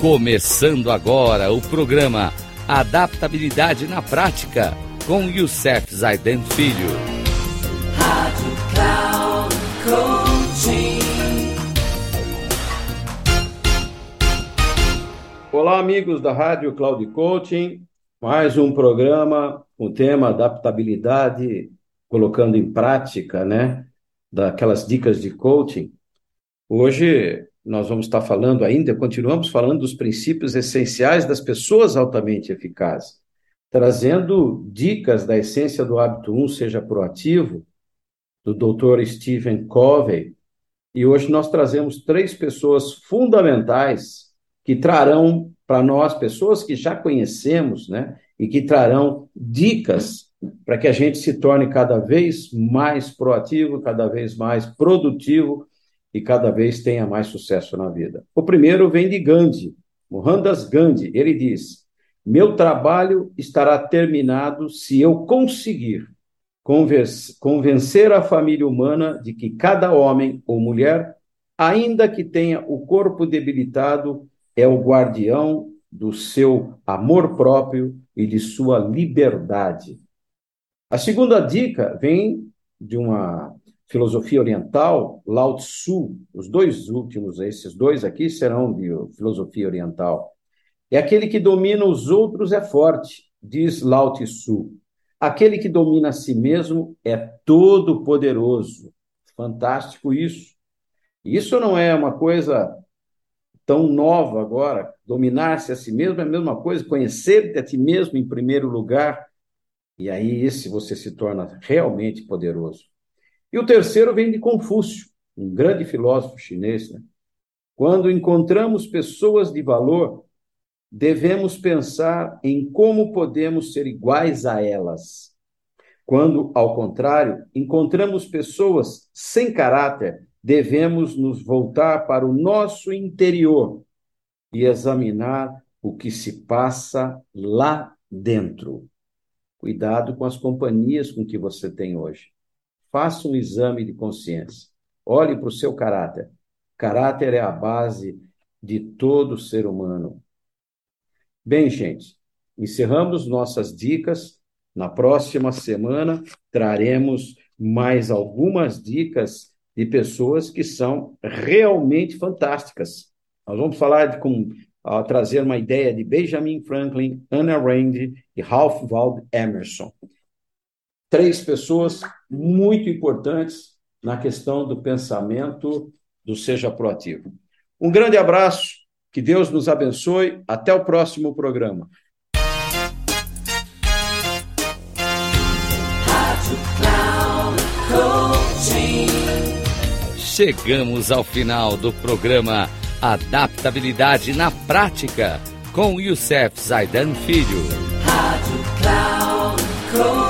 Começando agora o programa Adaptabilidade na Prática com Youssef Zaiden Filho. Rádio Cloud Coaching. Olá, amigos da Rádio Cloud Coaching. Mais um programa com o tema adaptabilidade, colocando em prática, né? Daquelas dicas de coaching. Hoje nós vamos estar falando ainda, continuamos falando dos princípios essenciais das pessoas altamente eficazes, trazendo dicas da essência do hábito 1, seja proativo, do Dr. Stephen Covey. E hoje nós trazemos três pessoas fundamentais que trarão para nós, pessoas que já conhecemos, né, e que trarão dicas para que a gente se torne cada vez mais proativo, cada vez mais produtivo e cada vez tenha mais sucesso na vida. O primeiro vem de Gandhi, Mohandas Gandhi. Ele diz: Meu trabalho estará terminado se eu conseguir convencer a família humana de que cada homem ou mulher, ainda que tenha o corpo debilitado, é o guardião do seu amor próprio e de sua liberdade. A segunda dica vem de uma filosofia oriental, Lao Tzu, os dois últimos, esses dois aqui serão de filosofia oriental. É aquele que domina os outros é forte, diz Lao Tzu. Aquele que domina a si mesmo é todo poderoso. Fantástico isso. Isso não é uma coisa tão nova agora. Dominar-se a si mesmo é a mesma coisa, conhecer-te a ti mesmo em primeiro lugar. E aí esse você se torna realmente poderoso. E o terceiro vem de Confúcio, um grande filósofo chinês. Né? Quando encontramos pessoas de valor, devemos pensar em como podemos ser iguais a elas. Quando, ao contrário, encontramos pessoas sem caráter, devemos nos voltar para o nosso interior e examinar o que se passa lá dentro. Cuidado com as companhias com que você tem hoje. Faça um exame de consciência. Olhe para o seu caráter. Caráter é a base de todo ser humano. Bem, gente, encerramos nossas dicas. Na próxima semana traremos mais algumas dicas de pessoas que são realmente fantásticas. Nós vamos falar de uh, trazer uma ideia de Benjamin Franklin, Anna Rand e Ralph Waldo Emerson três pessoas muito importantes na questão do pensamento do Seja Proativo. Um grande abraço, que Deus nos abençoe. Até o próximo programa. Chegamos ao final do programa Adaptabilidade na Prática com Youssef Zaidan Filho. Rádio Cloud